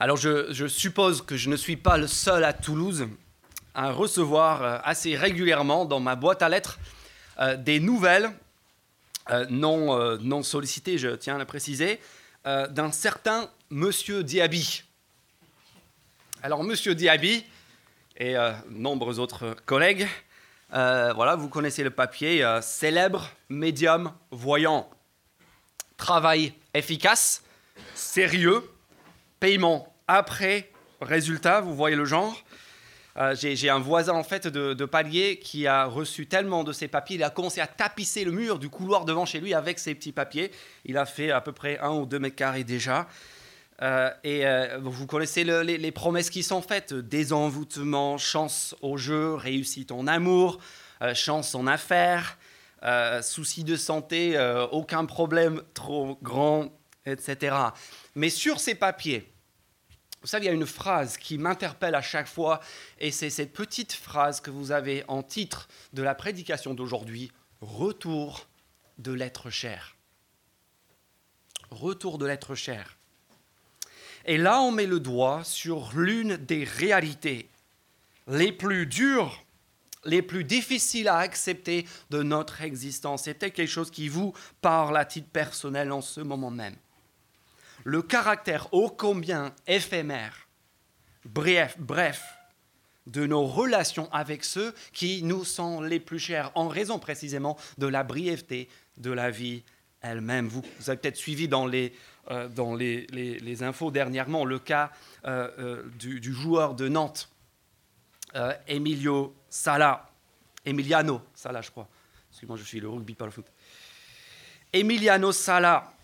Alors je, suppose que je ne suis pas le seul à Toulouse à recevoir euh, assez régulièrement dans ma boîte à lettres euh, des nouvelles euh, non, sollicitées, je tiens à le préciser, d'un certain Monsieur Diaby. Alors Monsieur Diaby et nombreux autres collègues, voilà, vous connaissez le papier, célèbre médium voyant, travail efficace, sérieux, paiement après résultat, vous voyez le genre. Euh, j'ai un voisin en fait de, palier qui a reçu tellement de ses papiers, il a commencé à tapisser le mur du couloir devant chez lui avec ses petits papiers. Il a fait à peu près un ou deux mètres carrés déjà. Euh, et euh, vous connaissez les, les, promesses qui sont faites désenvoûtement, chance au jeu, réussite en amour, chance en affaires, souci de santé, aucun problème trop grand, etc. Mais sur ces papiers, vous savez, il y a une phrase qui m'interpelle à chaque fois, et c'est cette petite phrase que vous avez en titre de la prédication d'aujourd'hui, Retour de l'être cher. Retour de l'être cher. Et là, on met le doigt sur l'une des réalités les plus dures, les plus difficiles à accepter de notre existence. C'est peut-être quelque chose qui vous parle à titre personnel en ce moment même le caractère ô combien éphémère, bref, bref, de nos relations avec ceux qui nous sont les plus chers, en raison précisément de la brièveté de la vie elle-même. Vous, avez peut-être suivi dans les, euh, dans les, les, infos dernièrement le cas euh, euh, du, joueur de Nantes, Emilio Sala, Emiliano Sala, je crois. Excusez-moi, je suis le rugby, pas le foot. Emiliano Sala,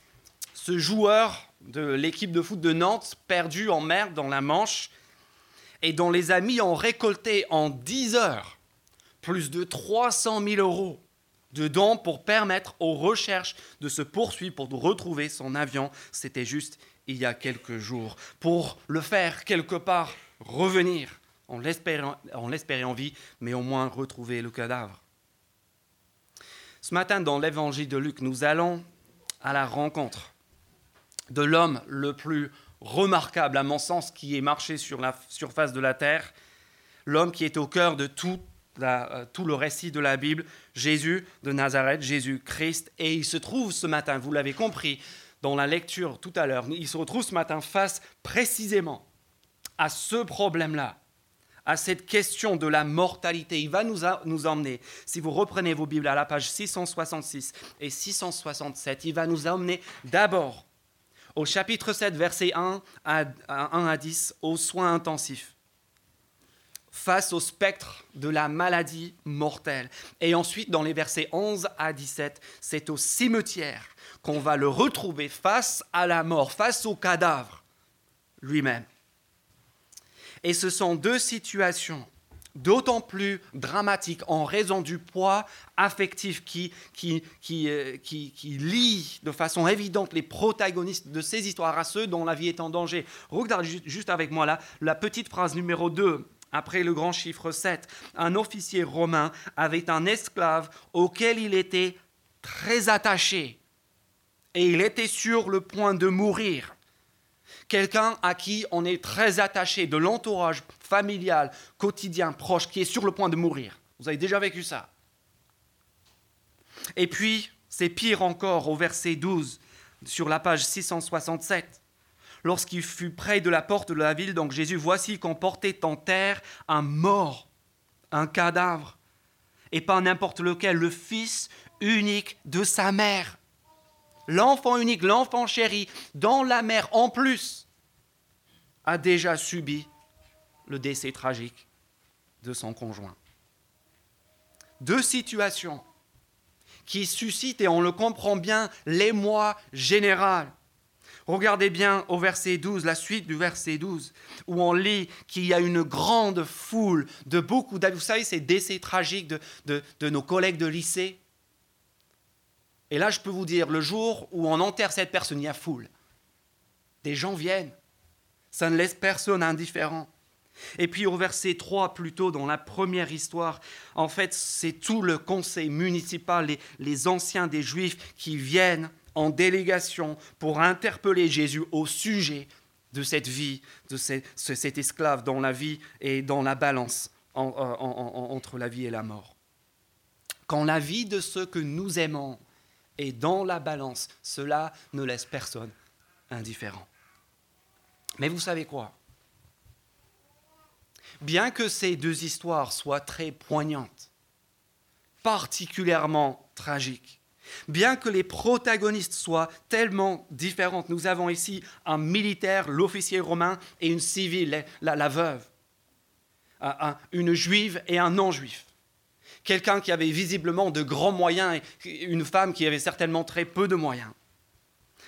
ce joueur de l'équipe de foot de Nantes, perdu en mer dans la Manche, et dont les amis ont récolté en 10 heures plus de 300 000 euros de dons pour permettre aux recherches de se poursuivre, pour retrouver son avion. C'était juste il y a quelques jours. Pour le faire quelque part revenir, en l'espérer en vie, mais au moins retrouver le cadavre. Ce matin, dans l'évangile de Luc, nous allons à la rencontre de l'homme le plus remarquable, à mon sens, qui est marché sur la surface de la terre, l'homme qui est au cœur de tout, euh, tout le récit de la Bible, Jésus de Nazareth, Jésus-Christ. Et il se trouve ce matin, vous l'avez compris dans la lecture tout à l'heure, il se retrouve ce matin face précisément à ce problème-là, à cette question de la mortalité. Il va nous, nous emmener, si vous reprenez vos Bibles à la page 666 et 667, il va nous emmener d'abord au chapitre 7, verset 1 à, 1 à 10, aux soins intensifs, face au spectre de la maladie mortelle. Et ensuite, dans les versets 11 à 17, c'est au cimetière qu'on va le retrouver face à la mort, face au cadavre lui-même. Et ce sont deux situations d'autant plus dramatique en raison du poids affectif qui, qui, qui, euh, qui, qui, lie de façon évidente les protagonistes de ces histoires à ceux dont la vie est en danger. Regardez juste avec moi là, la petite phrase numéro 2. Après le grand chiffre 7, un officier romain avait un esclave auquel il était très attaché et il était sur le point de mourir quelqu'un à qui on est très attaché, de l'entourage familial, quotidien, proche, qui est sur le point de mourir. Vous avez déjà vécu ça. Et puis, c'est pire encore au verset 12, sur la page 667. Lorsqu'il fut près de la porte de la ville, donc Jésus, voici qu'on portait en terre un mort, un cadavre, et pas n'importe lequel, le fils unique de sa mère l'enfant unique, l'enfant chéri, dans la mer en plus, a déjà subi le décès tragique de son conjoint. Deux situations qui suscitent, et on le comprend bien, l'émoi général. Regardez bien au verset 12, la suite du verset 12, où on lit qu'il y a une grande foule de beaucoup d'amis. Vous savez, ces décès tragiques de nos collègues de lycée, et là, je peux vous dire, le jour où on enterre cette personne, il y a foule. Des gens viennent. Ça ne laisse personne indifférent. Et puis au verset 3, plutôt dans la première histoire, en fait, c'est tout le conseil municipal, les, les, anciens des Juifs qui viennent en délégation pour interpeller Jésus au sujet de cette vie, de cet esclave dans la vie et dans la balance entre la vie et la mort. Quand la vie de ceux que nous aimons est dans la balance, cela ne laisse personne indifférent. Mais vous savez quoi? Bien que ces deux histoires soient très poignantes, particulièrement tragiques, bien que les protagonistes soient tellement différentes, nous avons ici un militaire, l'officier romain, et une civile, la, veuve, une juive et un non-juif. Quelqu'un qui avait visiblement de grands moyens et une femme qui avait certainement très peu de moyens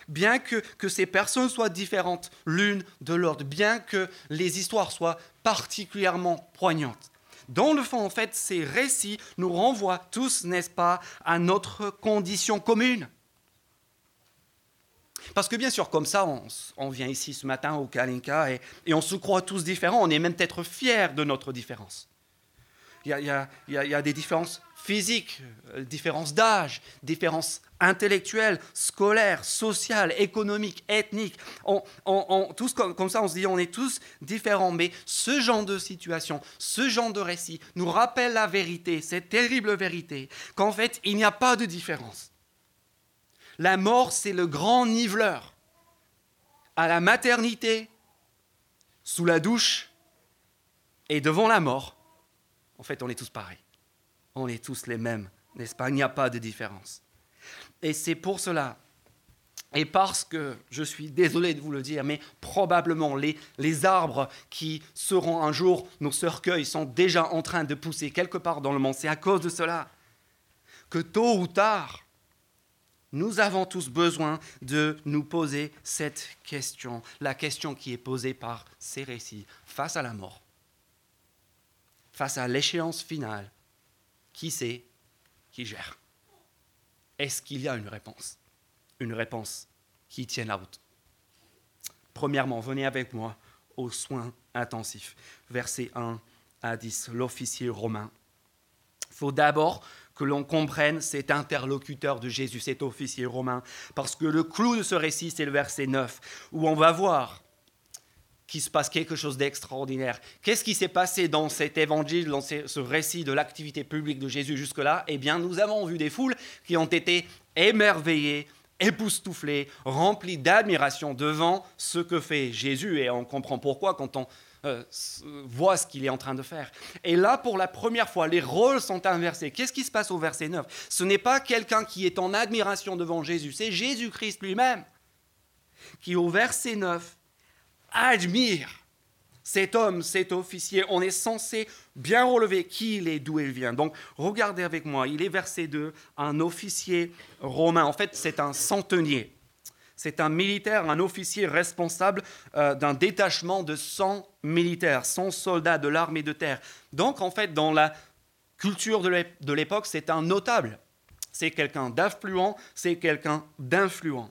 bien que, ces personnes soient différentes l'une de l'autre, bien que les histoires soient particulièrement poignantes. Dans le fond, en fait, ces récits nous renvoient tous, n'est-ce pas, à notre condition commune. Parce que bien sûr, comme ça, on, vient ici ce matin au Kalinka et, et, on se croit tous différents, on est même peut-être fiers de notre différence. Il y a, des différences physiques, euh, différences d'âge, différences intellectuelles, scolaires, sociales, économiques, ethniques. On, tous comme, ça, on se dit, on est tous différents. Mais ce genre de situation, ce genre de récit nous rappelle la vérité, cette terrible vérité, qu'en fait, il n'y a pas de différence. La mort, c'est le grand niveleur. À la maternité, sous la douche et devant la mort, en fait, on est tous pareils on est tous les mêmes, n'est-ce pas? Il n'y a pas de différence. Et c'est pour cela, et parce que, je suis désolé de vous le dire, mais probablement les, les arbres qui seront un jour nos cercueils sont déjà en train de pousser quelque part dans le monde. C'est à cause de cela que tôt ou tard, nous avons tous besoin de nous poser cette question, la question qui est posée par ces récits, face à la mort, face à l'échéance finale, qui c'est qui gère? Est-ce qu'il y a une réponse? Une réponse qui tienne la route. Premièrement, venez avec moi aux soins intensifs. Versets 1 à 10, l'officier romain. Il faut d'abord que l'on comprenne cet interlocuteur de Jésus, cet officier romain, parce que le clou de ce récit, c'est le verset 9, où on va voir qu'il se passe quelque chose d'extraordinaire. Qu'est-ce qui s'est passé dans cet évangile, dans ce récit de l'activité publique de Jésus jusque-là? Eh bien, nous avons vu des foules qui ont été émerveillées, époustouflées, remplies d'admiration devant ce que fait Jésus. Et on comprend pourquoi quand on euh, voit ce qu'il est en train de faire. Et là, pour la première fois, les rôles sont inversés. Qu'est-ce qui se passe au verset 9 Ce n'est pas quelqu'un qui est en admiration devant Jésus, c'est Jésus-Christ lui-même qui, au verset 9, admire cet homme, cet officier. On est censé bien relever qui il est, d'où il vient. Donc regardez avec moi, il est verset 2, un officier romain. En fait, c'est un centenier. C'est un militaire, un officier responsable euh, d'un détachement de 100 militaires, 100 soldats de l'armée de terre. Donc en fait, dans la culture de l'époque, c'est un notable. C'est quelqu'un d'affluent, c'est quelqu'un d'influent.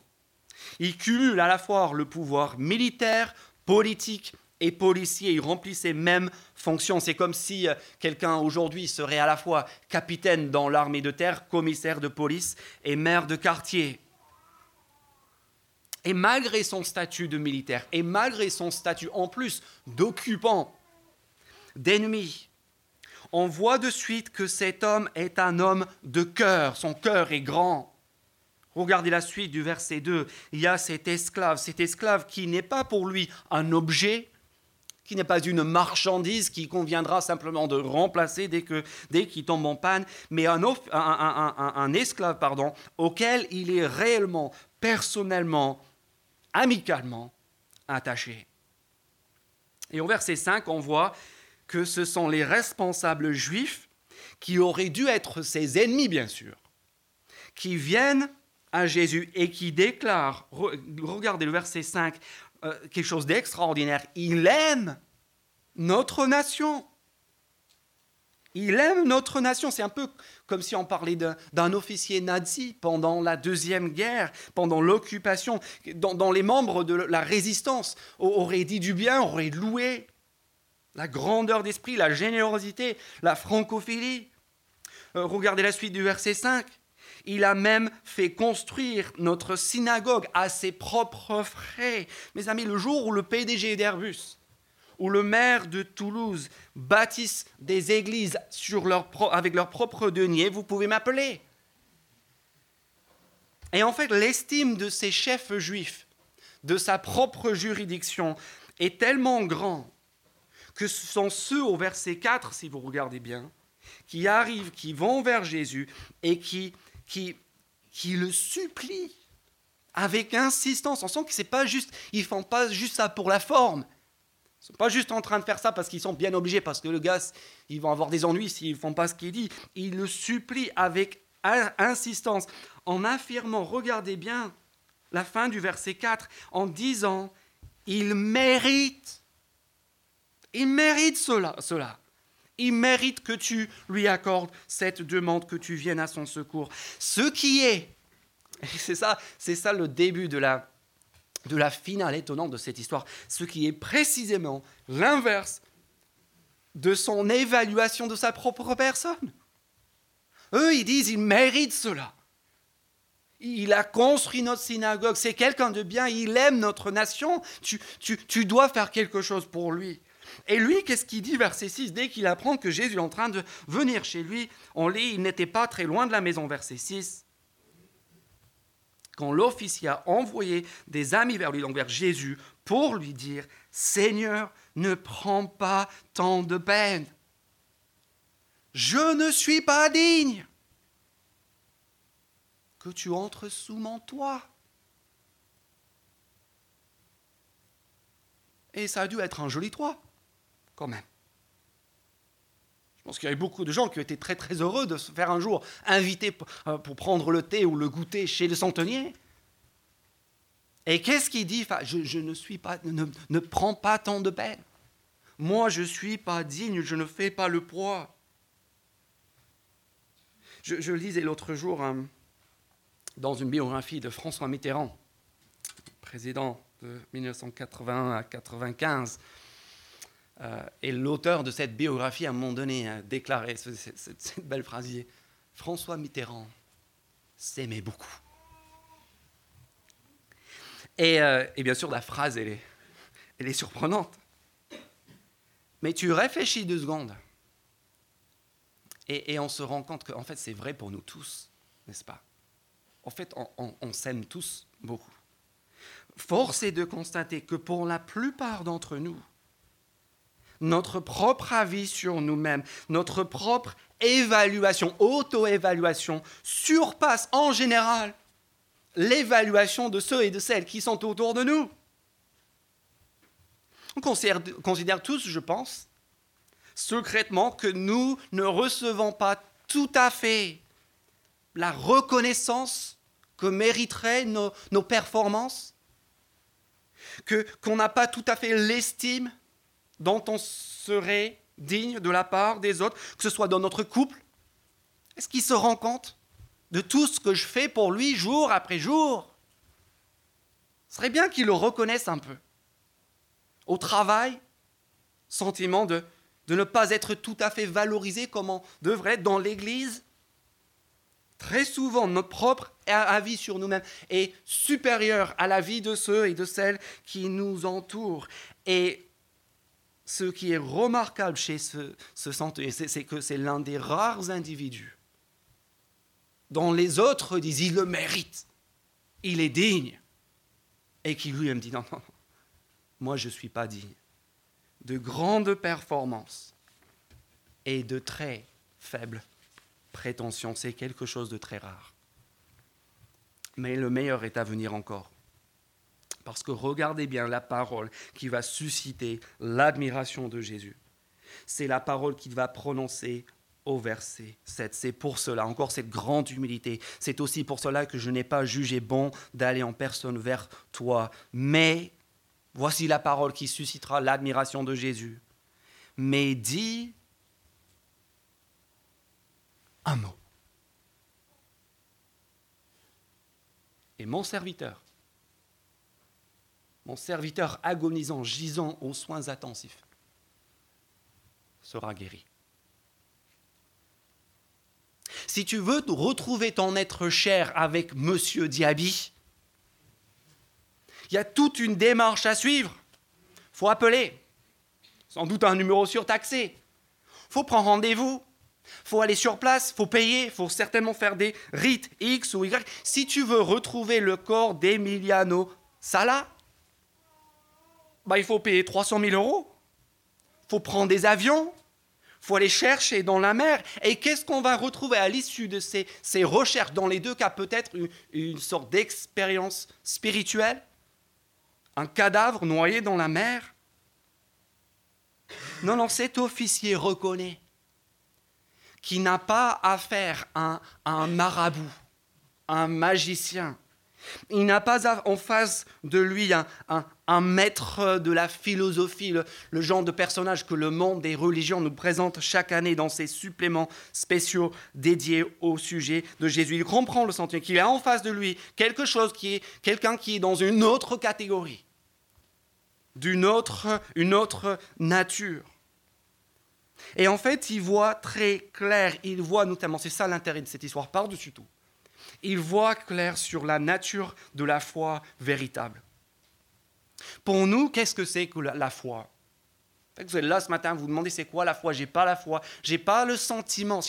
Il cumule à la fois le pouvoir militaire, politique et policier. Il remplit ces mêmes fonctions. C'est comme si euh, quelqu'un aujourd'hui serait à la fois capitaine dans l'armée de terre, commissaire de police et maire de quartier. Et malgré son statut de militaire, et malgré son statut en plus d'occupant, d'ennemi, on voit de suite que cet homme est un homme de cœur. Son cœur est grand. Regardez la suite du verset 2. Il y a cet esclave, cet esclave qui n'est pas pour lui un objet, qui n'est pas une marchandise qui conviendra simplement de remplacer dès qu'il tombe en panne, mais un, un, esclave pardon, auquel il est réellement, personnellement, amicalement attaché. Et au verset 5, on voit que ce sont les responsables juifs qui auraient dû être ses ennemis, bien sûr, qui viennent à Jésus et qui déclare, regardez le verset 5, euh, quelque chose d'extraordinaire. Il aime notre nation. Il aime notre nation. C'est un peu comme si on parlait d'un officier nazi pendant la Deuxième Guerre, pendant l'occupation, dont, les membres de la résistance auraient dit du bien, auraient loué la grandeur d'esprit, la générosité, la francophilie. Euh, regardez la suite du verset 5 Il a même fait construire notre synagogue à ses propres frais. Mes amis, le jour où le PDG d'Airbus ou le maire de Toulouse bâtissent des églises avec leurs propres deniers, vous pouvez m'appeler. Et en fait, l'estime de ces chefs juifs, de sa propre juridiction, est tellement grand que ce sont ceux au verset 4, si vous regardez bien, qui arrivent, qui vont vers Jésus et qui, qui, le supplient avec insistance. On sent que c'est pas juste, ils font pas juste ça pour la forme. Ils sont pas juste en train de faire ça parce qu'ils sont bien obligés, parce que le gars, ils vont avoir des ennuis s'ils font pas ce qu'il dit. Ils le supplient avec insistance en affirmant, regardez bien la fin du verset 4, en disant, il mérite, il mérite cela, cela. Il mérite que tu lui accordes cette demande, que tu viennes à son secours. Ce qui est, c'est ça, c'est ça le début de la, finale étonnante de cette histoire, ce qui est précisément l'inverse de son évaluation de sa propre personne. Eux, ils disent, il mérite cela. Il a construit notre synagogue, c'est quelqu'un de bien, il aime notre nation, tu, tu, dois faire quelque chose pour lui. Et lui, qu'est-ce qu'il dit, verset 6 Dès qu'il apprend que Jésus est en train de venir chez lui, on lit, il n'était pas très loin de la maison, verset 6. Quand l'officier a envoyé des amis vers lui, donc vers Jésus, pour lui dire, Seigneur, ne prends pas tant de peine. Je ne suis pas digne que tu entres sous mon toit. Et ça a dû être un joli toit, quand même. Je pense qu'il y avait beaucoup de gens qui étaient très très heureux de se faire un jour inviter euh, pour prendre le thé ou le goûter chez le centenier. Et qu'est-ce qu'il dit? Je, ne suis pas, ne, prends pas tant de peine. Moi, je ne suis pas digne, je ne fais pas le poids. Je, lisais l'autre jour un, dans une biographie de François Mitterrand, président de 1981 à 1995. Euh, et l'auteur de cette biographie, à un moment donné, a déclaré cette, belle phrase François Mitterrand s'aimait beaucoup. Euh, et, bien sûr, la phrase, elle est, elle est surprenante. Mais tu réfléchis deux secondes. Et, et on se rend compte qu'en fait, c'est vrai pour nous tous, n'est-ce pas? En fait, on, s'aime tous beaucoup. Force est de constater que pour la plupart d'entre nous, notre propre avis sur nous-mêmes, notre propre évaluation, auto-évaluation, surpasse en général l'évaluation de ceux et de celles qui sont autour de nous. On considère tous, je pense, secrètement que nous ne recevons pas tout à fait la reconnaissance que mériteraient nos, performances, que, qu'on n'a pas tout à fait l'estime dont on serait digne de la part des autres, que ce soit dans notre couple. Est-ce qu'il se rend compte de tout ce que je fais pour lui jour après jour? Ce serait bien qu'il le reconnaisse un peu. Au travail, sentiment de, de ne pas être tout à fait valorisé comme on devrait être dans l'Église, Très souvent, notre propre avis sur nous-mêmes est supérieur à l'avis de ceux et de celles qui nous entourent. Et ce qui est remarquable chez ce, ce c'est que c'est l'un des rares individus dont les autres disent il le mérite, il est digne, et qui lui-même dit non, non, moi je ne suis pas digne. De grandes performances et de très faibles prétention, c'est quelque chose de très rare. Mais le meilleur est à venir encore. Parce que regardez bien la parole qui va susciter l'admiration de Jésus. C'est la parole qu'il va prononcer au verset 7. C'est pour cela, encore cette grande humilité, c'est aussi pour cela que je n'ai pas jugé bon d'aller en personne vers toi. Mais, voici la parole qui suscitera l'admiration de Jésus. Mais dis un mot. Et mon serviteur, mon serviteur agonisant, gisant aux soins attentifs, sera guéri. Si tu veux retrouver ton être cher avec Monsieur Diaby, il y a toute une démarche à suivre. faut appeler. Sans doute un numéro surtaxé. faut prendre rendez-vous. faut aller sur place, faut payer, faut certainement faire des rites X ou Y. Si tu veux retrouver le corps d'Emiliano Sala, bah, il faut payer 300 000 euros. faut prendre des avions, faut aller chercher dans la mer. Et qu'est-ce qu'on va retrouver à l'issue de ces, recherches Dans les deux cas, peut-être une sorte d'expérience spirituelle? Un cadavre noyé dans la mer? Non, non, cet officier reconnaît qu'il n'a pas affaire à un, marabout, un magicien. Il n'a pas en face de lui un, maître de la philosophie, le, genre de personnage que le monde des religions nous présente chaque année dans ses suppléments spéciaux dédiés au sujet de Jésus. Il comprend le sentiment qu'il a en face de lui quelque chose qui est quelqu'un qui est dans une autre catégorie d'une autre, autre nature. Et en fait, il voit très clair, il voit notamment, c'est ça l'intérêt de cette histoire, par-dessus tout, il voit clair sur la nature de la foi véritable. Pour nous, qu'est-ce que c'est que la foi? Vous êtes là ce matin, vous vous demandez c'est quoi la foi? J'ai pas la foi, j'ai pas le sentiment,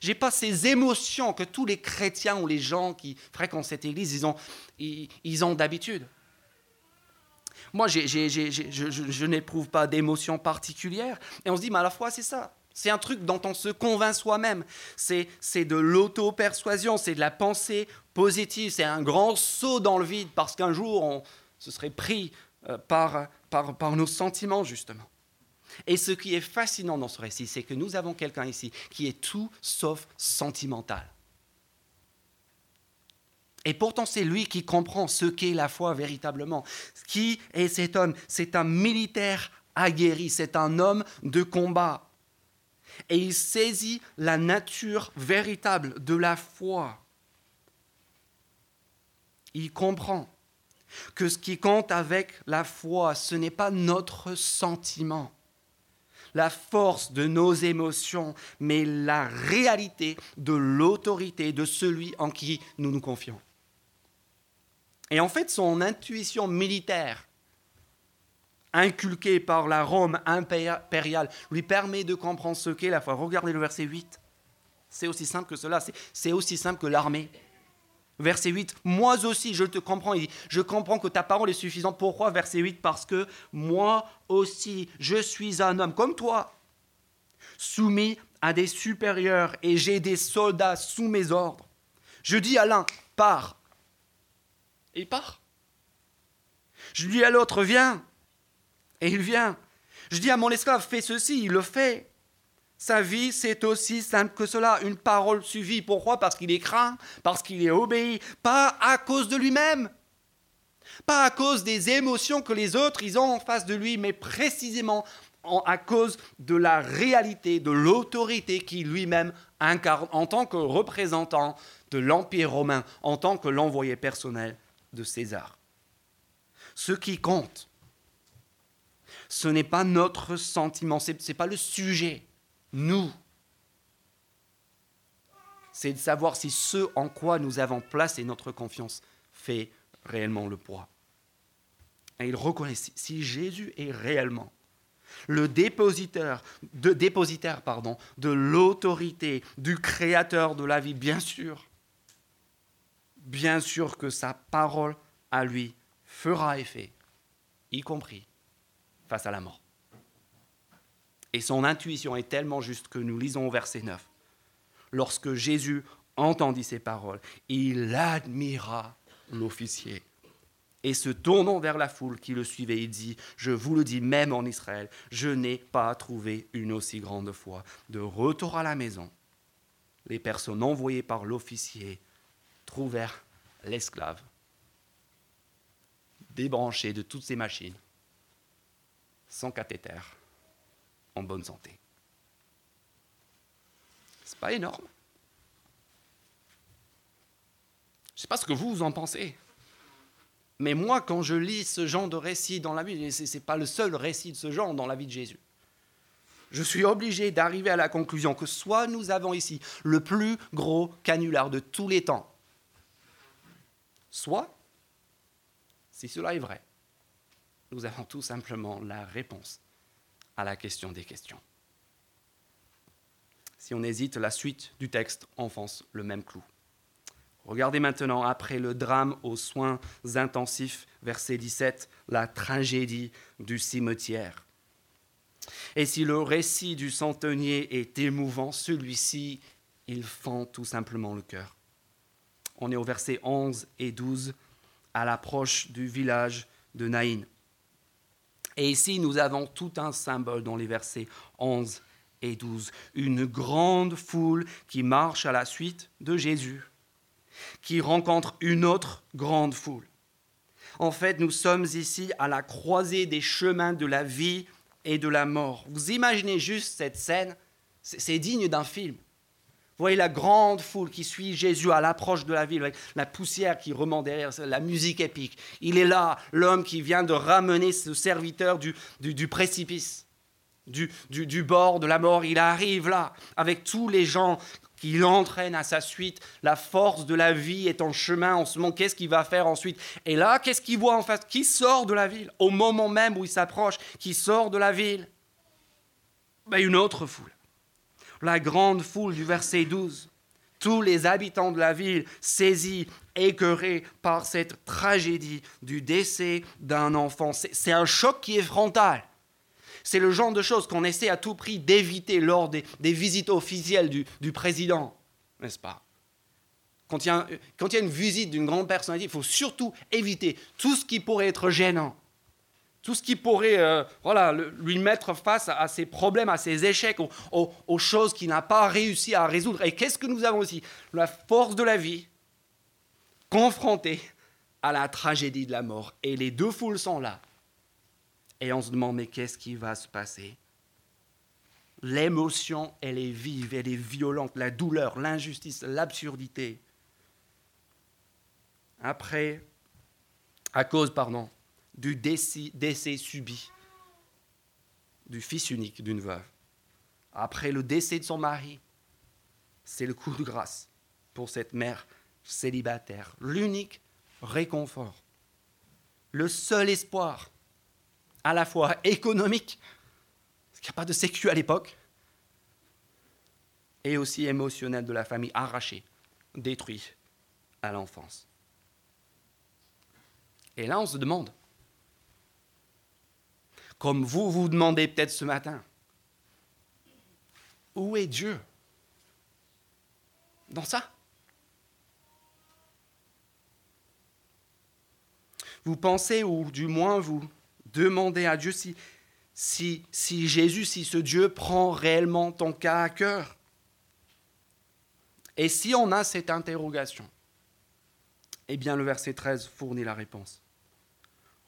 j'ai pas ces émotions que tous les chrétiens ou les gens qui fréquentent cette église ils ont, ils ont d'habitude. Moi, je, n'éprouve pas d'émotion particulière. Et on se dit, mais la fois, c'est ça. C'est un truc dont on se convainc soi-même. C'est de l'auto-persuasion, c'est de la pensée positive. C'est un grand saut dans le vide parce qu'un jour, on se serait pris par, par, par nos sentiments, justement. Et ce qui est fascinant dans ce récit, c'est que nous avons quelqu'un ici qui est tout sauf sentimental. Et pourtant, c'est lui qui comprend ce qu'est la foi véritablement. Qui est cet homme? C'est un militaire aguerri, c'est un homme de combat. Et il saisit la nature véritable de la foi. Il comprend que ce qui compte avec la foi, ce n'est pas notre sentiment, la force de nos émotions, mais la réalité de l'autorité de celui en qui nous nous confions. Et en fait, son intuition militaire, inculquée par la Rome impériale, lui permet de comprendre ce qu'est la foi. Regardez le verset 8. C'est aussi simple que cela, c'est aussi simple que l'armée. Verset 8, moi aussi je te comprends. Il dit, je comprends que ta parole est suffisante. Pourquoi? Verset 8, parce que moi aussi je suis un homme comme toi, soumis à des supérieurs et j'ai des soldats sous mes ordres. Je dis à l'un, pars, il part? Je dis à l'autre, viens, et il vient. Je dis à mon esclave, fais ceci, il le fait. Sa vie, c'est aussi simple que cela. Une parole suffit. Pourquoi? Parce qu'il est craint, parce qu'il est obéi, pas à cause de lui-même, pas à cause des émotions que les autres ils ont en face de lui, mais précisément à cause de la réalité, de l'autorité qu'il lui-même incarne en tant que représentant de l'Empire romain, en tant que l'envoyé personnel de César. Ce qui compte, ce n'est pas notre sentiment, ce n'est pas le sujet, nous. C'est de savoir si ce en quoi nous avons placé notre confiance fait réellement le poids. Et il reconnaît si Jésus est réellement le dépositaire, de, de l'autorité du Créateur de la vie, bien sûr, bien sûr que sa parole à lui fera effet, y compris face à la mort. Et son intuition est tellement juste que nous lisons au verset 9. Lorsque Jésus entendit ces paroles, il admira l'officier. Et se tournant vers la foule qui le suivait, il dit, je vous le dis même en Israël, je n'ai pas trouvé une aussi grande foi. De retour à la maison, les personnes envoyées par l'officier trouvèrent l'esclave débranché de toutes ces machines, sans cathéter, bonne santé. C'est pas énorme. Je sais pas ce que vous, vous en pensez. Mais moi, quand je lis ce genre de récit dans la Bible, ce n'est pas le seul récit de ce genre dans la vie de Jésus. je suis obligé d'arriver à la conclusion que soit nous avons ici le plus gros canular de tous les temps, soit, si cela est vrai, nous avons tout simplement la réponse à la question des questions. Si on hésite, la suite du texte enfonce le même clou. Regardez maintenant, après le drame aux soins intensifs, verset 17, la tragédie du cimetière. Et si le récit du centenier est émouvant, celui-ci, il fend tout simplement le cœur. On est au verset 11 et 12, à l'approche du village de Naïn. Et ici, nous avons tout un symbole dans les versets 11 et 12. Une grande foule qui marche à la suite de Jésus qui rencontre une autre grande foule. En fait, nous sommes ici à la croisée des chemins de la vie et de la mort. Vous imaginez juste cette scène, c'est digne d'un film. Vous voyez la grande foule qui suit Jésus à l'approche de la ville, avec la poussière qui remonte derrière, la musique épique. Il est là, l'homme qui vient de ramener ce serviteur du, précipice, du, du, bord de la mort. Il arrive là, avec tous les gens qui l'entraîne à sa suite. La force de la vie est en chemin en ce moment. Qu'est-ce qu'il va faire ensuite? Et là, qu'est-ce qu'il voit en face? Qui sort de la ville? Au moment même où il s'approche, qui sort de la ville? Ben, Une autre foule. La grande foule du verset 12. Tous les habitants de la ville saisis, écœurés par cette tragédie du décès d'un enfant. C'est un choc qui est frontal. C'est le genre de choses qu'on essaie à tout prix d'éviter lors des, visites officielles du, président, n'est-ce pas? Quand il, y a, une visite d'une grande personnalité, il faut surtout éviter tout ce qui pourrait être gênant, tout ce qui pourrait euh, voilà, lui mettre face à, ses problèmes, à ses échecs, aux, aux choses qu'il n'a pas réussi à résoudre. Et qu'est-ce que nous avons aussi? La force de la vie confrontée à la tragédie de la mort. Et les deux foules sont là. Et on se demande, mais qu'est-ce qui va se passer? L'émotion, elle est vive, elle est violente, la douleur, l'injustice, l'absurdité. Après, à cause, pardon, du décès, subi du fils unique d'une veuve, après le décès de son mari, c'est le coup de grâce pour cette mère célibataire, l'unique réconfort, le seul espoir à la fois économique, parce qu'il n'y a pas de sécu à l'époque, et aussi émotionnel de la famille arrachée, détruite à l'enfance. Et là, on se demande, comme vous vous demandez peut-être ce matin, où est Dieu? Dans ça Vous pensez, ou du moins vous Demandez à Dieu si, Jésus, si ce Dieu prend réellement ton cas à cœur. Et si on a cette interrogation, eh bien le verset 13 fournit la réponse.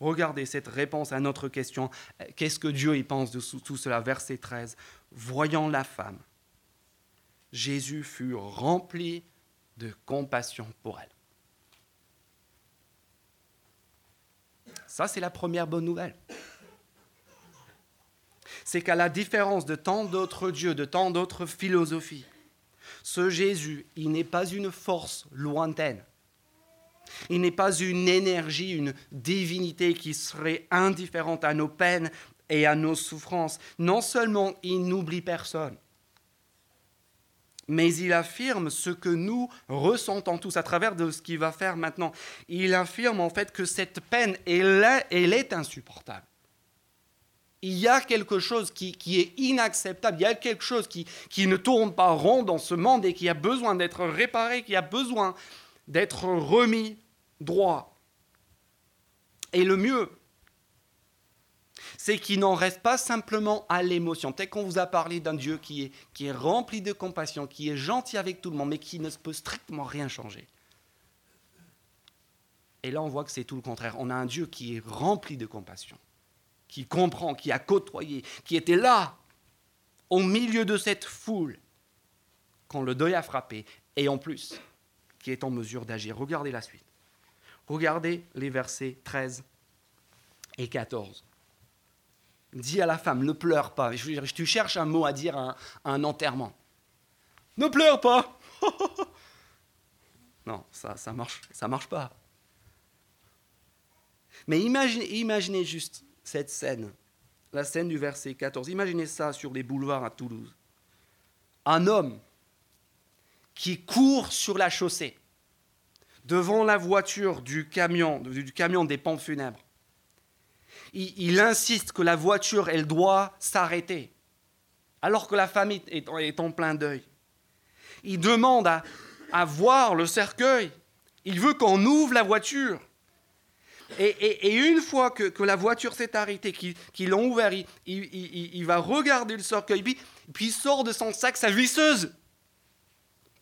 Regardez cette réponse à notre question. Qu'est-ce que Dieu y pense de tout cela? Verset 13. Voyant la femme, Jésus fut rempli de compassion pour elle. Ça, c'est la première bonne nouvelle. C'est qu'à la différence de tant d'autres dieux, de tant d'autres philosophies, ce Jésus, il n'est pas une force lointaine. Il n'est pas une énergie, une divinité qui serait indifférente à nos peines et à nos souffrances. Non seulement il n'oublie personne, mais il affirme ce que nous ressentons tous à travers de ce qu'il va faire maintenant. Il affirme en fait que cette peine, elle, est insupportable. Il y a quelque chose qui, est inacceptable, il y a quelque chose qui, qui ne tourne pas rond dans ce monde et qui a besoin d'être réparé, qui a besoin d'être remis droit. Et le mieux, c'est qu'il n'en reste pas simplement à l'émotion. Peut-être qu'on vous a parlé d'un Dieu qui est, qui est rempli de compassion, qui est gentil avec tout le monde, mais qui ne peut strictement rien changer. Et là, on voit que c'est tout le contraire. On a un Dieu qui est rempli de compassion, qui comprend, qui a côtoyé, qui était là, au milieu de cette foule, quand le deuil a frappé, et en plus, qui est en mesure d'agir. Regardez la suite. Regardez les versets 13 et 14. dit à la femme, ne pleure pas. Tu cherches un mot à dire à un, enterrement. Ne pleure pas. non, ça ça marche, ça marche pas. Mais imaginez, imaginez juste cette scène, la scène du verset 14. Imaginez ça sur les boulevards à Toulouse. Un homme qui court sur la chaussée devant la voiture du camion, du camion des pompes funèbres il, insiste que la voiture, elle doit s'arrêter, alors que la famille est, en plein deuil. Il demande à, voir le cercueil. Il veut qu'on ouvre la voiture. Et, une fois que, la voiture s'est arrêtée, qu'ils l'ont ouvert, il, va regarder le cercueil, puis, puis il sort de son sac sa visseuse.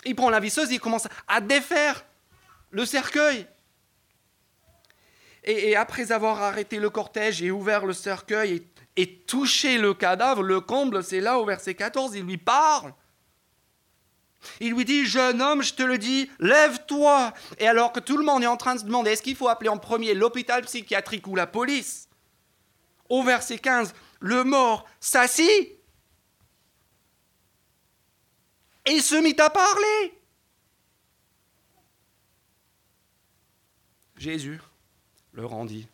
Il prend la visseuse et il commence à défaire le cercueil. Et, après avoir arrêté le cortège et ouvert le cercueil et, touché le cadavre, le comble, c'est là au verset 14, il lui parle. Il lui dit, jeune homme, je te le dis, lève-toi. Et alors que tout le monde est en train de se demander, est-ce qu'il faut appeler en premier l'hôpital psychiatrique ou la police? Au verset 15, le mort s'assit et se mit à parler. Jésus le rendit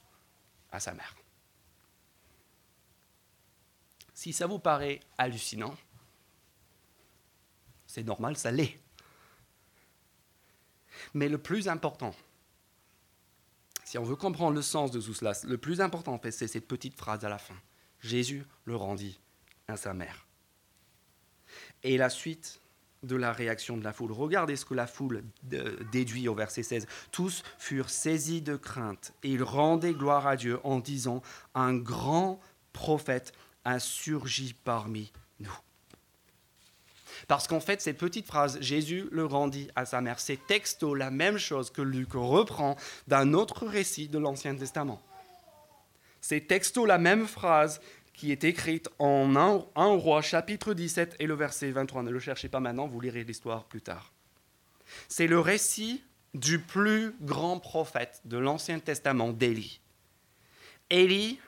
à sa mère. Si ça vous paraît hallucinant, c'est normal, ça l'est. Mais le plus important, si on veut comprendre le sens de tout cela, le plus important, c'est cette petite phrase à la fin. Jésus le rendit à sa mère. Et la suite, de la réaction de la foule. Regardez ce que la foule déduit au verset 16. Tous furent saisis de crainte et ils rendaient gloire à Dieu en disant, un grand prophète a surgi parmi nous. Parce qu'en fait, cette petite phrase, Jésus le rendit à sa mère, c'est texto la même chose que Luc reprend d'un autre récit de l'Ancien Testament. C'est texto la même phrase qui est écrite en 1, roi chapitre 17 et le verset 23. Ne le cherchez pas maintenant, vous lirez l'histoire plus tard. C'est le récit du plus grand prophète de l'Ancien Testament d'Élie. Élie,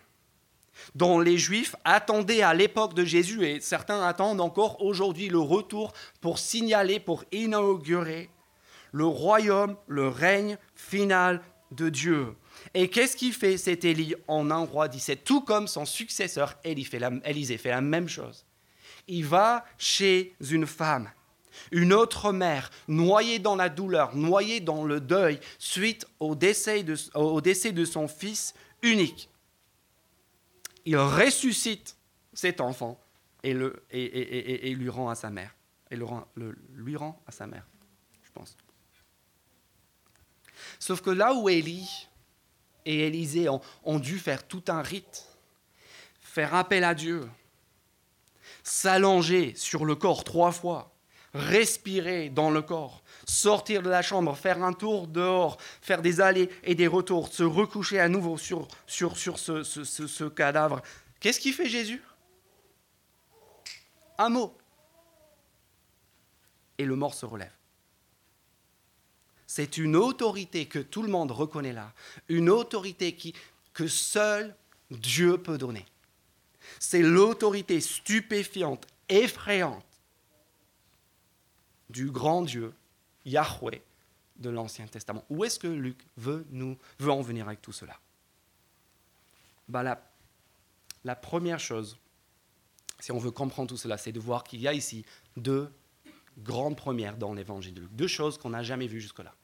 dont les Juifs attendaient à l'époque de Jésus, et certains attendent encore aujourd'hui le retour pour signaler, pour inaugurer le royaume, le règne final de Dieu. Et qu'est-ce qu'il fait cet Élie en un roi 17 Tout comme son successeur Élisée fait la même chose. Il va chez une femme, une autre mère, noyée dans la douleur, noyée dans le deuil, suite au décès de, au décès de son fils unique. Il ressuscite cet enfant et, le, et, lui rend à sa mère. Et le, le, lui rend à sa mère, je pense. Sauf que là où Élie et Élisée ont, dû faire tout un rite, faire appel à Dieu, s'allonger sur le corps trois fois, respirer dans le corps, sortir de la chambre, faire un tour dehors, faire des allées et des retours, se recoucher à nouveau sur, ce cadavre. Qu'est-ce qui fait Jésus? Un mot. Et le mort se relève. C'est une autorité que tout le monde reconnaît là, une autorité que seul Dieu peut donner. C'est l'autorité stupéfiante, effrayante du grand Dieu, Yahweh, de l'Ancien Testament. Où est-ce que Luc veut, en venir avec tout cela? Bah, la, la première chose, si on veut comprendre tout cela, c'est de voir qu'il y a ici deux grandes premières dans l'évangile de Luc, deux choses qu'on n'a jamais vues jusque-là.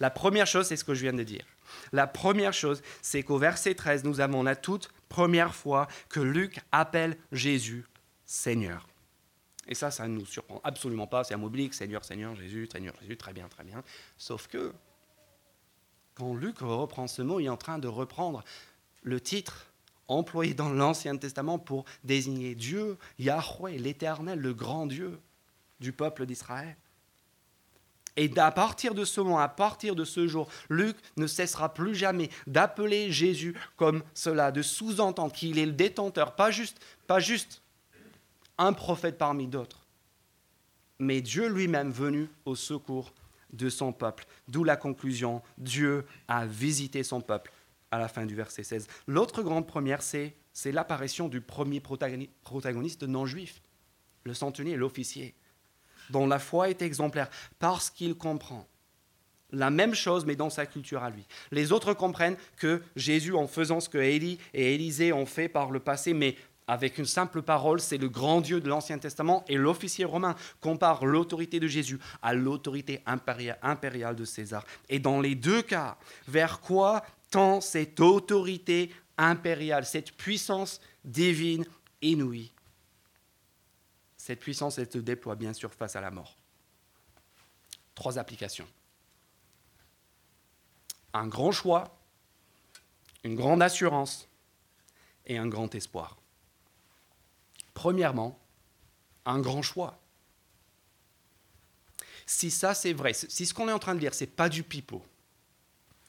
La première chose, c'est ce que je viens de dire. La première chose, c'est qu'au verset 13, nous avons la toute première fois que Luc appelle Jésus Seigneur. Et ça, ça ne nous surprend absolument pas. C'est un oblique, Seigneur, Seigneur, Jésus, Seigneur, Jésus, très bien, très bien. Sauf que, quand Luc reprend ce mot, il est en train de reprendre le titre employé dans l'Ancien Testament pour désigner Dieu, Yahweh, l'Éternel, le grand Dieu du peuple d'Israël. Et à partir de ce moment, à partir de ce jour, Luc ne cessera plus jamais d'appeler Jésus comme cela, de sous-entendre qu'il est le détenteur, pas juste, pas juste un prophète parmi d'autres, mais Dieu lui-même venu au secours de son peuple. D'où la conclusion, Dieu a visité son peuple à la fin du verset 16. L'autre grande première, c'est l'apparition du premier protagoniste non-juif, le centenier, l'officier, dont la foi est exemplaire, parce qu'il comprend la même chose, mais dans sa culture à lui. Les autres comprennent que Jésus, en faisant ce que Élie et Élisée ont fait par le passé, mais avec une simple parole, c'est le grand Dieu de l'Ancien Testament, et l'officier romain compare l'autorité de Jésus à l'autorité impériale de César. Et dans les deux cas, vers quoi tend cette autorité impériale, cette puissance divine inouïe Cette puissance, elle se déploie bien sûr face à la mort. Trois applications un grand choix, une grande assurance et un grand espoir. Premièrement, un grand choix. Si ça c'est vrai, si ce qu'on est en train de lire, c'est pas du pipeau,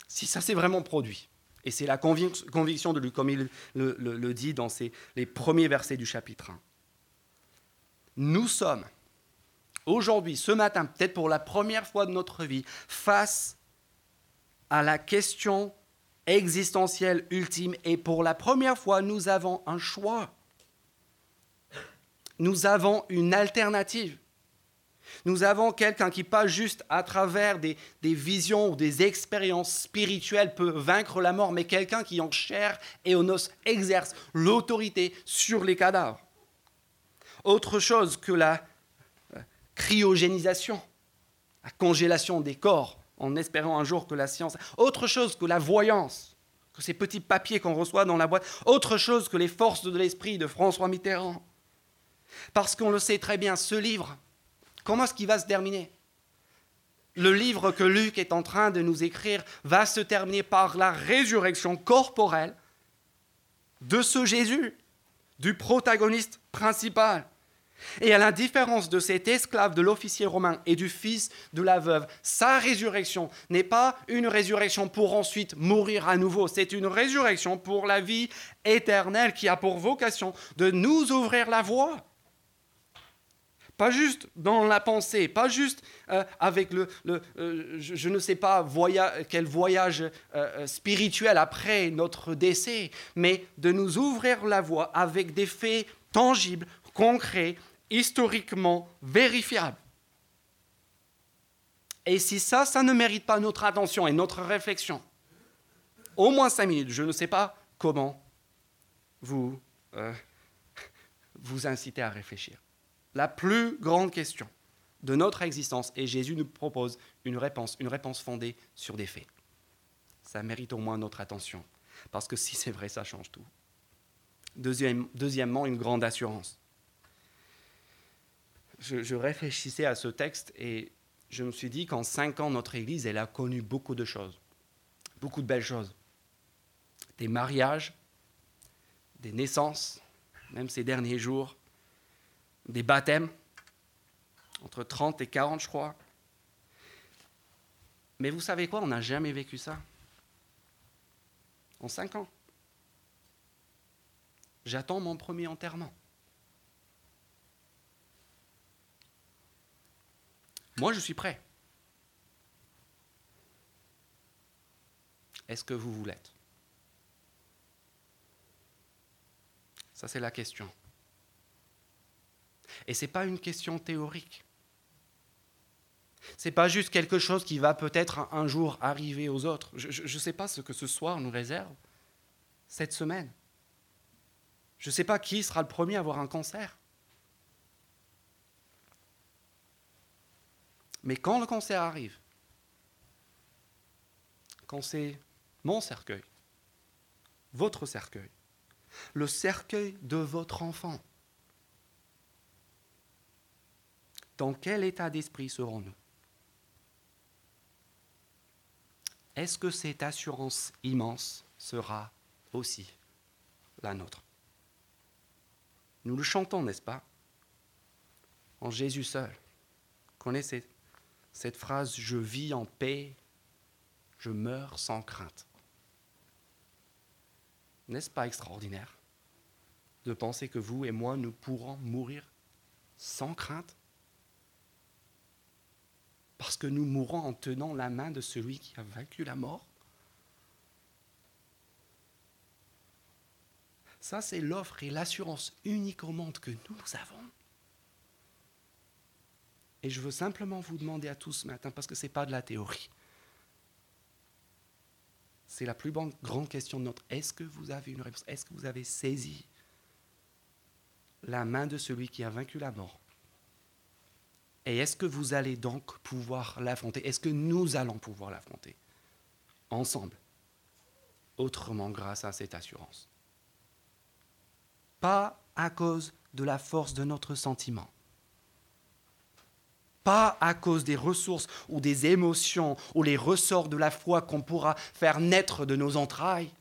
si ça c'est vraiment produit, et c'est la conviction de lui, comme il le, dit dans les premiers versets du chapitre 1, nous sommes aujourd'hui, ce matin, peut-être pour la première fois de notre vie, face à la question existentielle ultime. Et pour la première fois, nous avons un choix. Nous avons une alternative. Nous avons quelqu'un qui, pas juste à travers des, visions ou des expériences spirituelles, peut vaincre la mort, mais quelqu'un qui en chair et en os exerce l'autorité sur les cadavres. Autre chose que la euh, cryogénisation, la congélation des corps, en espérant un jour que la science... Autre chose que la voyance, que ces petits papiers qu'on reçoit dans la boîte, autre chose que les forces de l'esprit de François Mitterrand. Parce qu'on le sait très bien, ce livre, comment est-ce qu'il va se terminer? Le livre que Luc est en train de nous écrire va se terminer par la résurrection corporelle de ce Jésus, du protagoniste principal. Et à la différence de cet esclave de l'officier romain et du fils de la veuve, sa résurrection n'est pas une résurrection pour ensuite mourir à nouveau, c'est une résurrection pour la vie éternelle qui a pour vocation de nous ouvrir la voie. Pas juste dans la pensée, pas juste euh, avec le, euh, je, ne sais pas quel voyage euh, spirituel après notre décès, mais de nous ouvrir la voie avec des faits tangibles, concrets, historiquement vérifiable. Et si ça, ça ne mérite pas notre attention et notre réflexion, au moins cinq minutes, je ne sais pas comment vous euh, vous inciter à réfléchir. La plus grande question de notre existence, et Jésus nous propose une réponse, une réponse fondée sur des faits. Ça mérite au moins notre attention, parce que si c'est vrai, ça change tout. deuxièmement, une grande assurance je, réfléchissais à ce texte et je me suis dit qu'en cinq ans, notre Église, elle a connu beaucoup de choses, beaucoup de belles choses. Des mariages, des naissances, même ces derniers jours, des baptêmes, entre 30 et 40, je crois. Mais vous savez quoi, on n'a jamais vécu ça. En cinq ans. J'attends mon premier enterrement. Moi, je suis prêt. Est-ce que vous vous l'êtes? Ça, c'est la question. Et ce n'est pas une question théorique. Ce n'est pas juste quelque chose qui va peut-être un jour arriver aux autres. Je ne sais pas ce que ce soir nous réserve, cette semaine. Je ne sais pas qui sera le premier à avoir un cancer. Mais quand le cancer arrive, quand c'est mon cercueil, votre cercueil, le cercueil de votre enfant, dans quel état d'esprit serons-nous? Est-ce que cette assurance immense sera aussi la nôtre? Nous le chantons, n'est-ce pas? En Jésus seul. Connaissez cette phrase Je vis en paix, je meurs sans crainte. N'est-ce pas extraordinaire de penser que vous et moi, nous pourrons mourir sans crainte? Parce que nous mourrons en tenant la main de celui qui a vaincu la mort? Ça, c'est l'offre et l'assurance unique au monde que nous avons. Et je veux simplement vous demander à tous ce matin, parce que ce n'est pas de la théorie. C'est la plus grande question de notre. Est-ce que vous avez une réponse? Est-ce que vous avez saisi la main de celui qui a vaincu la mort? Et est-ce que vous allez donc pouvoir l'affronter? Est-ce que nous allons pouvoir l'affronter Ensemble? Autrement grâce à cette assurance. Pas à cause de la force de notre sentiment pas à cause des ressources ou des émotions ou les ressorts de la foi qu'on pourra faire naître de nos entrailles.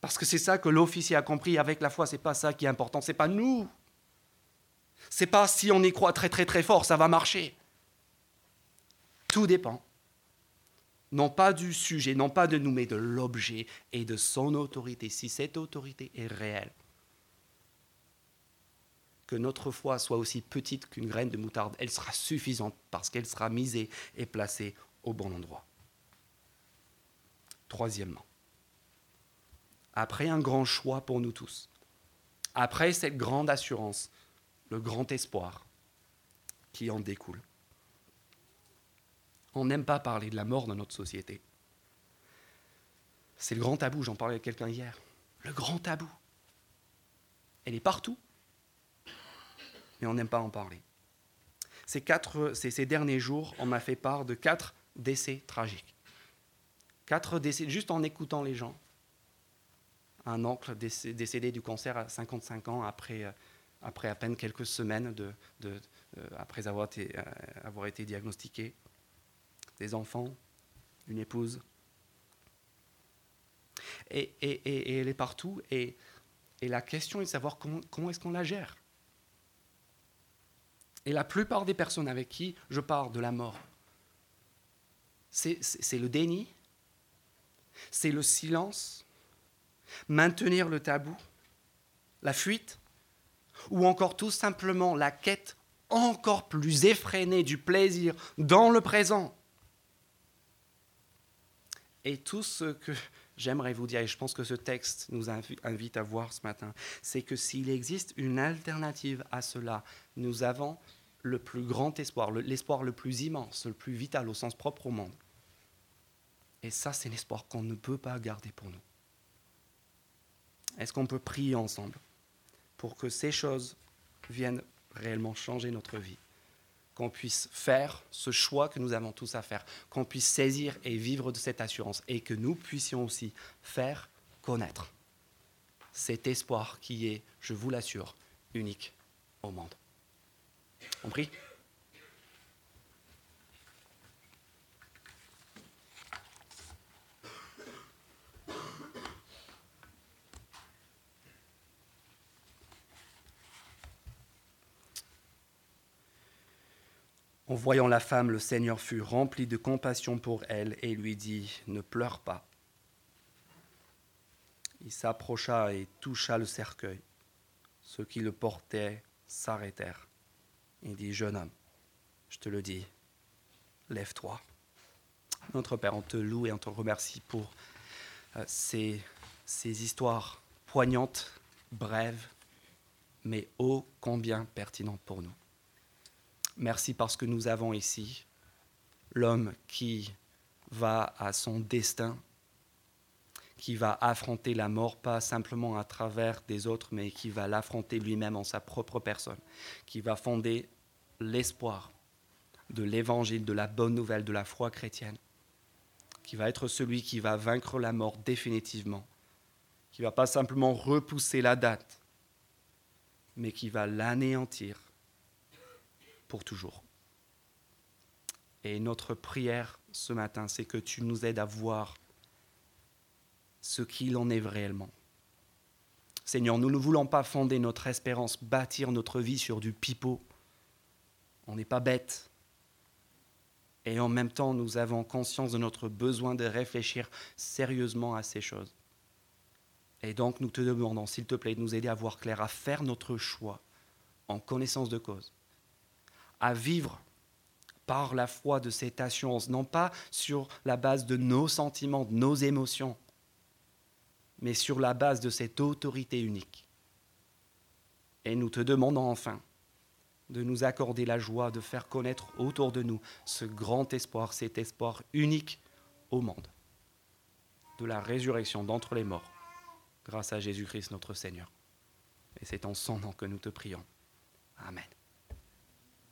Parce que c'est ça que l'officier a compris avec la foi, c'est pas ça qui est important, c'est pas nous. C'est pas si on y croit très très très fort, ça va marcher. Tout dépend. Non pas du sujet, non pas de nous, mais de l'objet et de son autorité, si cette autorité est réelle que notre foi soit aussi petite qu'une graine de moutarde, elle sera suffisante parce qu'elle sera misée et placée au bon endroit. Troisièmement, après un grand choix pour nous tous, après cette grande assurance, le grand espoir qui en découle. On n'aime pas parler de la mort dans notre société. C'est le grand tabou, j'en parlais avec quelqu'un hier. Le grand tabou. Elle est partout mais on n'aime pas en parler. Ces, quatre, derniers jours, on m'a fait part de quatre décès tragiques. Quatre décès, juste en écoutant les gens. Un oncle décédé du cancer à 55 ans après, euh, après à peine quelques semaines de, euh, après avoir été, euh, avoir été diagnostiqué. Des enfants, une épouse. Et, elle est partout. Et, la question est de savoir comment est-ce qu'on la gère. Et la plupart des personnes avec qui je parle de la mort, c'est le déni, c'est le silence, maintenir le tabou, la fuite, ou encore tout simplement la quête encore plus effrénée du plaisir dans le présent. Et tout ce que j'aimerais vous dire, et je pense que ce texte nous invite à voir ce matin, c'est que s'il existe une alternative à cela, nous avons le plus grand espoir, l'espoir le, plus immense, le plus vital au sens propre au monde. Et ça, c'est l'espoir qu'on ne peut pas garder pour nous. Est-ce qu'on peut prier ensemble pour que ces choses viennent réellement changer notre vie? Qu'on puisse faire ce choix que nous avons tous à faire, qu'on puisse saisir et vivre de cette assurance et que nous puissions aussi faire connaître cet espoir qui est, je vous l'assure, unique au monde. En voyant la femme, le Seigneur fut rempli de compassion pour elle et lui dit, Ne pleure pas. Il s'approcha et toucha le cercueil. Ceux qui le portaient s'arrêtèrent. Il dit, jeune homme, je te le dis, lève-toi. Notre Père, on te loue et on te remercie pour euh, ces, ces histoires poignantes, brèves, mais ô combien pertinentes pour nous. Merci parce que nous avons ici l'homme qui va à son destin, qui va affronter la mort, pas simplement à travers des autres, mais qui va l'affronter lui-même en sa propre personne, qui va fonder l'espoir de l'évangile, de la bonne nouvelle, de la foi chrétienne, qui va être celui qui va vaincre la mort définitivement, qui va pas simplement repousser la date, mais qui va l'anéantir pour toujours. Et notre prière ce matin, c'est que tu nous aides à voir ce qu'il en est réellement. Seigneur, nous ne voulons pas fonder notre espérance, bâtir notre vie sur du pipeau, on n'est pas bête. Et en même temps, nous avons conscience de notre besoin de réfléchir sérieusement à ces choses. Et donc, nous te demandons, s'il te plaît, de nous aider à voir clair, à faire notre choix en connaissance de cause, à vivre par la foi de cette assurance, non pas sur la base de nos sentiments, de nos émotions, mais sur la base de cette autorité unique. Et nous te demandons enfin de nous accorder la joie de faire connaître autour de nous ce grand espoir, cet espoir unique au monde, de la résurrection d'entre les morts, grâce à Jésus-Christ notre Seigneur. Et c'est en son nom que nous te prions. Amen.